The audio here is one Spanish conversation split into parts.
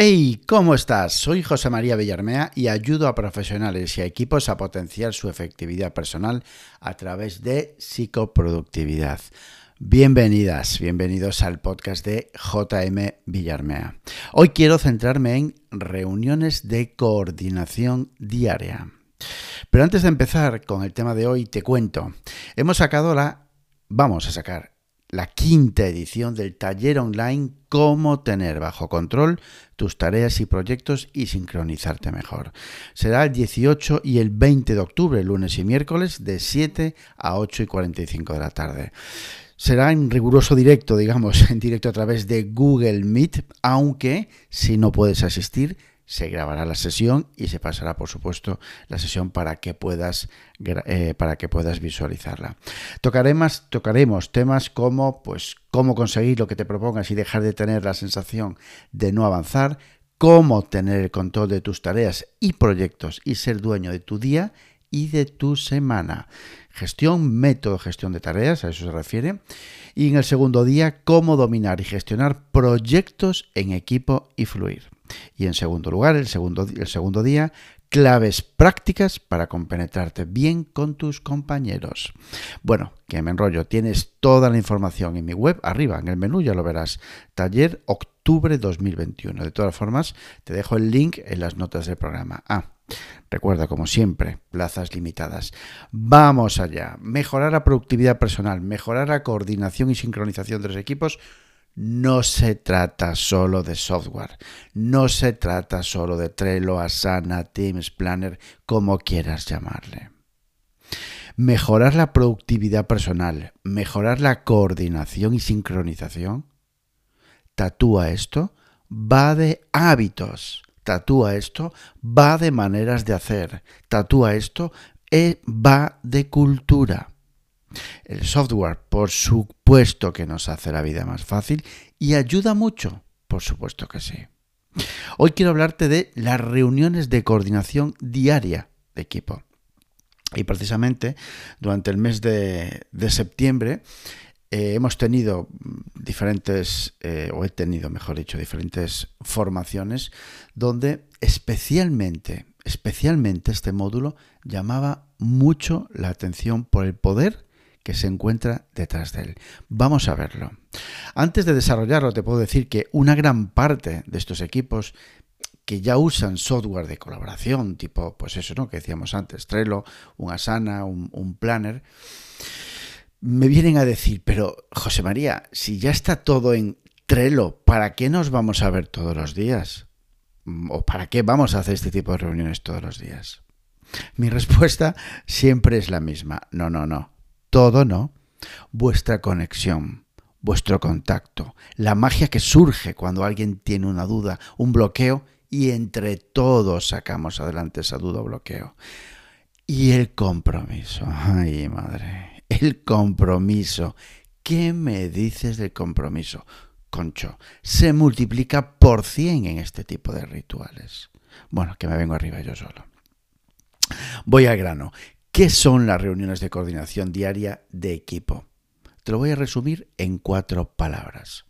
Hey, ¿cómo estás? Soy José María Villarmea y ayudo a profesionales y a equipos a potenciar su efectividad personal a través de psicoproductividad. Bienvenidas, bienvenidos al podcast de JM Villarmea. Hoy quiero centrarme en reuniones de coordinación diaria. Pero antes de empezar con el tema de hoy, te cuento, hemos sacado la, vamos a sacar la quinta edición del taller online Cómo tener bajo control tus tareas y proyectos y sincronizarte mejor. Será el 18 y el 20 de octubre, lunes y miércoles, de 7 a 8 y 45 de la tarde. Será en riguroso directo, digamos, en directo a través de Google Meet, aunque si no puedes asistir, se grabará la sesión y se pasará, por supuesto, la sesión para que puedas, eh, para que puedas visualizarla. Tocaremos, tocaremos temas como pues, cómo conseguir lo que te propongas y dejar de tener la sensación de no avanzar, cómo tener el control de tus tareas y proyectos y ser dueño de tu día y de tu semana. Gestión, método gestión de tareas, a eso se refiere. Y en el segundo día, cómo dominar y gestionar proyectos en equipo y fluir. Y en segundo lugar, el segundo, el segundo día, claves prácticas para compenetrarte bien con tus compañeros. Bueno, que me enrollo, tienes toda la información en mi web, arriba en el menú ya lo verás, taller octubre 2021. De todas formas, te dejo el link en las notas del programa. Ah, Recuerda, como siempre, plazas limitadas. Vamos allá. Mejorar la productividad personal, mejorar la coordinación y sincronización de los equipos no se trata solo de software, no se trata solo de Trello, Asana, Teams, Planner, como quieras llamarle. Mejorar la productividad personal, mejorar la coordinación y sincronización, tatúa esto, va de hábitos, tatúa esto, va de maneras de hacer, tatúa esto, e va de cultura. El software, por supuesto que nos hace la vida más fácil y ayuda mucho, por supuesto que sí. Hoy quiero hablarte de las reuniones de coordinación diaria de equipo. Y precisamente durante el mes de, septiembre eh, hemos tenido diferentes, eh, o he tenido, mejor dicho, diferentes formaciones donde especialmente, especialmente este módulo llamaba mucho la atención por el poder que se encuentra detrás de él. Vamos a verlo. Antes de desarrollarlo, te puedo decir que una gran parte de estos equipos que ya usan software de colaboración, tipo, pues eso, ¿no? Que decíamos antes, Trello, un Asana, un, un Planner, me vienen a decir, pero José María, si ya está todo en Trello, ¿para qué nos vamos a ver todos los días? ¿O para qué vamos a hacer este tipo de reuniones todos los días? Mi respuesta siempre es la misma. No, no, no todo no, vuestra conexión, vuestro contacto, la magia que surge cuando alguien tiene una duda, un bloqueo, y entre todos sacamos adelante esa duda o bloqueo. Y el compromiso, ay madre, el compromiso. ¿Qué me dices del compromiso? Concho, se multiplica por cien en este tipo de rituales. Bueno, que me vengo arriba yo solo. Voy al grano. ¿Qué son las reuniones de coordinación diaria de equipo? Te lo voy a resumir en cuatro palabras.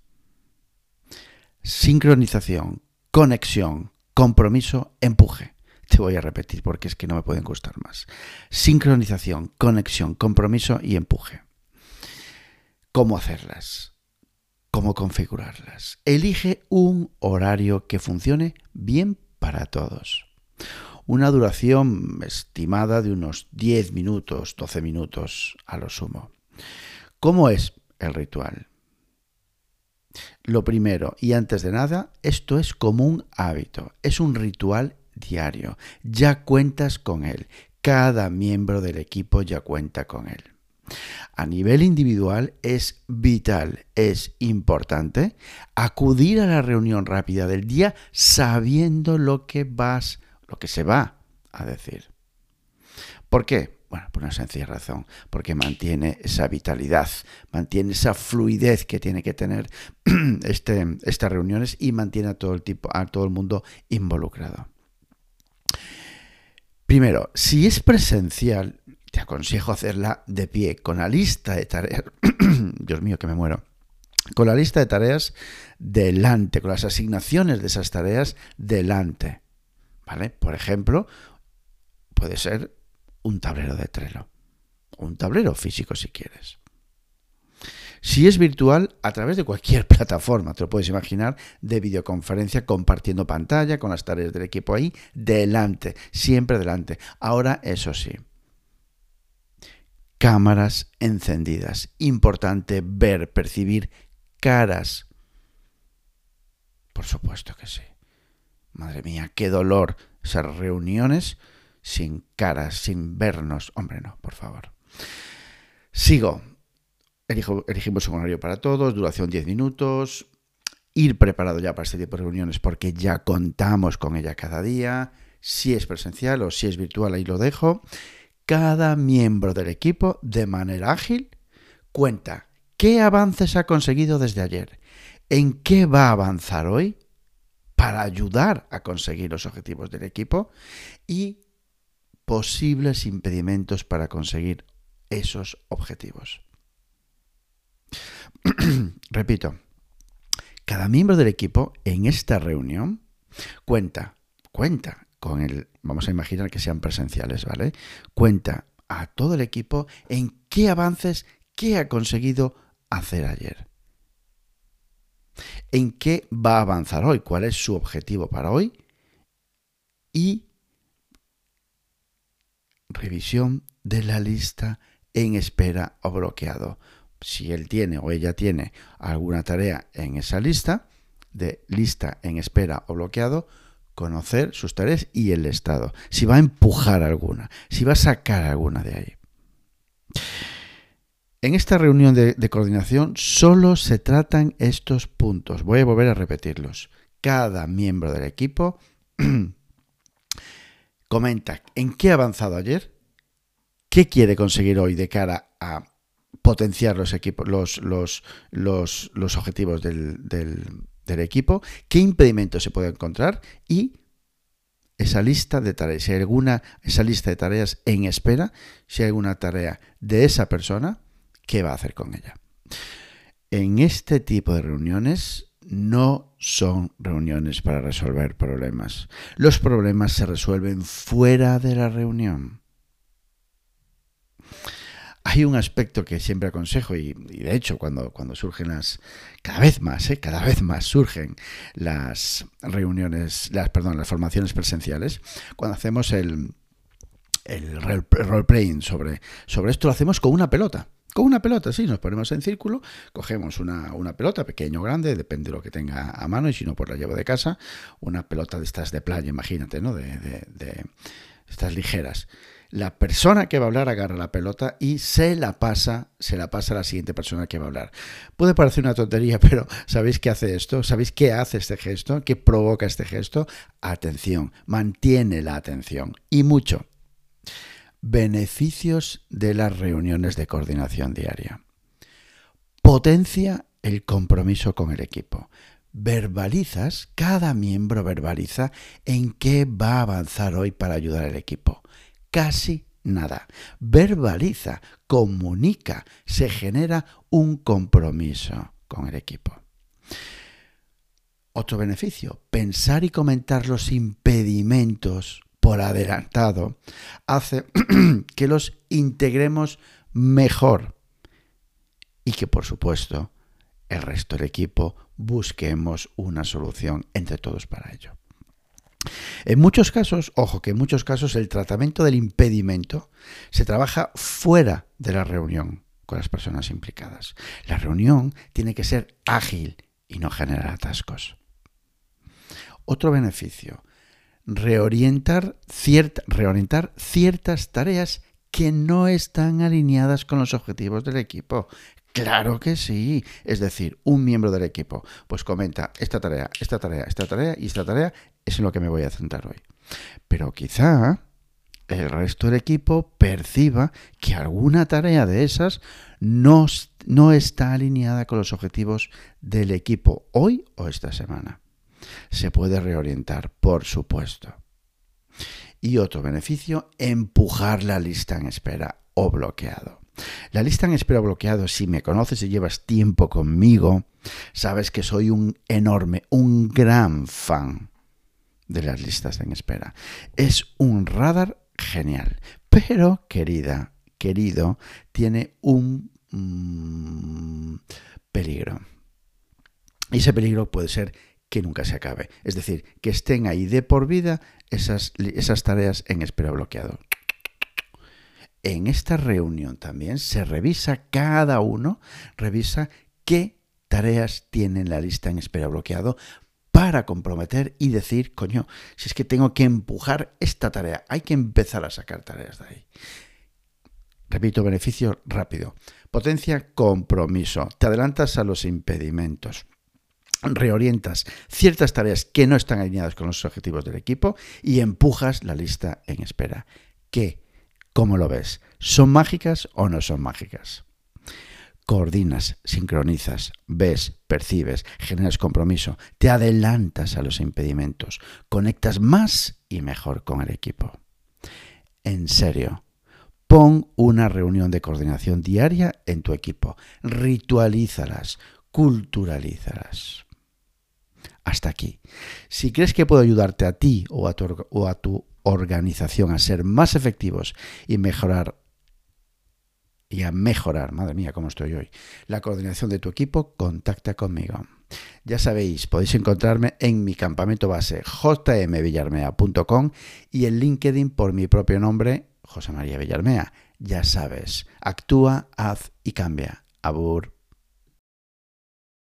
Sincronización, conexión, compromiso, empuje. Te voy a repetir porque es que no me pueden gustar más. Sincronización, conexión, compromiso y empuje. ¿Cómo hacerlas? ¿Cómo configurarlas? Elige un horario que funcione bien para todos una duración estimada de unos 10 minutos, 12 minutos a lo sumo. ¿Cómo es el ritual? Lo primero, y antes de nada, esto es como un hábito, es un ritual diario, ya cuentas con él, cada miembro del equipo ya cuenta con él. A nivel individual es vital, es importante acudir a la reunión rápida del día sabiendo lo que vas lo que se va a decir. ¿Por qué? Bueno, por una sencilla razón, porque mantiene esa vitalidad, mantiene esa fluidez que tiene que tener este, estas reuniones y mantiene a todo el tipo, a todo el mundo involucrado. Primero, si es presencial, te aconsejo hacerla de pie, con la lista de tareas. Dios mío, que me muero con la lista de tareas delante, con las asignaciones de esas tareas delante. Por ejemplo, puede ser un tablero de Trello, o un tablero físico si quieres. Si es virtual, a través de cualquier plataforma, te lo puedes imaginar, de videoconferencia, compartiendo pantalla con las tareas del equipo ahí, delante, siempre delante. Ahora, eso sí, cámaras encendidas. Importante ver, percibir caras. Por supuesto que sí. Madre mía, qué dolor esas reuniones sin caras, sin vernos. Hombre, no, por favor. Sigo. elegimos un horario para todos, duración 10 minutos. Ir preparado ya para este tipo de reuniones porque ya contamos con ella cada día. Si es presencial o si es virtual, ahí lo dejo. Cada miembro del equipo, de manera ágil, cuenta ¿Qué avances ha conseguido desde ayer? ¿En qué va a avanzar hoy para ayudar a conseguir los objetivos del equipo? Y posibles impedimentos para conseguir esos objetivos. Repito, cada miembro del equipo en esta reunión cuenta, cuenta con el, vamos a imaginar que sean presenciales, ¿vale? Cuenta a todo el equipo en qué avances, ha conseguido hacer ayer. ¿En qué va a avanzar hoy? ¿Cuál es su objetivo para hoy? Y revisión de la lista en espera o bloqueado. Si él tiene o ella tiene alguna tarea en esa lista, de lista en espera o bloqueado, conocer sus tareas y el estado. Si va a empujar alguna, si va a sacar alguna de ahí. En esta reunión de, coordinación solo se tratan estos puntos. Voy a volver a repetirlos. Cada miembro del equipo comenta en qué ha avanzado ayer, qué quiere conseguir hoy de cara a potenciar los, equipos, los, los, objetivos del, del, equipo, qué impedimentos se puede encontrar y esa lista de tareas, si hay alguna, esa lista de tareas en espera, si hay alguna tarea de esa persona, qué va a hacer con ella. En este tipo de reuniones no son reuniones para resolver problemas. Los problemas se resuelven fuera de la reunión. Hay un aspecto que siempre aconsejo y, de hecho cuando, cuando surgen las, cada vez más, ¿eh? cada vez más surgen las reuniones, las, perdón, las formaciones presenciales, cuando hacemos el, el role-playing sobre, sobre esto, lo hacemos con una pelota. Con una pelota, sí, nos ponemos en círculo, cogemos una, pelota, pequeño o grande, depende de lo que tenga a mano, y si no, pues la llevo de casa, una pelota de estas de playa, imagínate, ¿no? De, de, estas ligeras. La persona que va a hablar agarra la pelota y se la pasa, se la pasa a la siguiente persona que va a hablar. Puede parecer una tontería, pero ¿sabéis qué hace esto? ¿Sabéis qué hace este gesto? ¿Qué provoca este gesto? Atención, mantiene la atención y mucho. Beneficios de las reuniones de coordinación diaria. Potencia el compromiso con el equipo. Verbalizas, cada miembro verbaliza en qué va a avanzar hoy para ayudar al equipo. Casi nada. Verbaliza, comunica, se genera un compromiso con el equipo. Otro beneficio, pensar y comentar los impedimentos por adelantado hace que los integremos mejor y que por supuesto el resto del equipo busquemos una solución entre todos para ello. En muchos casos, ojo que en muchos casos el tratamiento del impedimento se trabaja fuera de la reunión con las personas implicadas. La reunión tiene que ser ágil y no generar atascos. Otro beneficio, reorientar, reorientar ciertas tareas que no están alineadas con los objetivos del equipo. Claro que sí. Es decir, un miembro del equipo pues comenta esta tarea, esta tarea, esta tarea y esta tarea es en lo que me voy a centrar hoy. Pero quizá el resto del equipo perciba que alguna tarea de esas no, no está alineada con los objetivos del equipo hoy o esta semana se puede reorientar, por supuesto. Y otro beneficio, empujar la lista en espera o bloqueado. La lista en espera bloqueado, si me conoces y llevas tiempo conmigo, sabes que soy un enorme, un gran fan de las listas en espera. Es un radar genial, pero querida, querido, tiene un mm, peligro. Y ese peligro puede ser que nunca se acabe. Es decir, que estén ahí de por vida esas, esas tareas en espera bloqueado. En esta reunión también se revisa cada uno, revisa qué tareas tiene en la lista en espera bloqueado para comprometer y decir, coño, si es que tengo que empujar esta tarea, hay que empezar a sacar tareas de ahí. Repito, beneficio rápido. Potencia compromiso. Te adelantas a los impedimentos reorientas ciertas tareas que no están alineadas con los objetivos del equipo y empujas la lista en espera. ¿Qué? ¿Cómo lo ves? ¿Son mágicas o no son mágicas? Coordinas, sincronizas, ves, percibes, generas compromiso, te adelantas a los impedimentos, conectas más y mejor con el equipo. En serio, pon una reunión de coordinación diaria en tu equipo, ritualízalas, culturalízalas hasta aquí. Si crees que puedo ayudarte a ti o a, tu, organización a ser más efectivos y mejorar y a mejorar, madre mía, cómo estoy hoy, la coordinación de tu equipo, contacta conmigo. Ya sabéis, podéis encontrarme en mi campamento base jmvillarmea.com y en LinkedIn por mi propio nombre, José María Villarmea. Ya sabes, actúa, haz y cambia. Abur.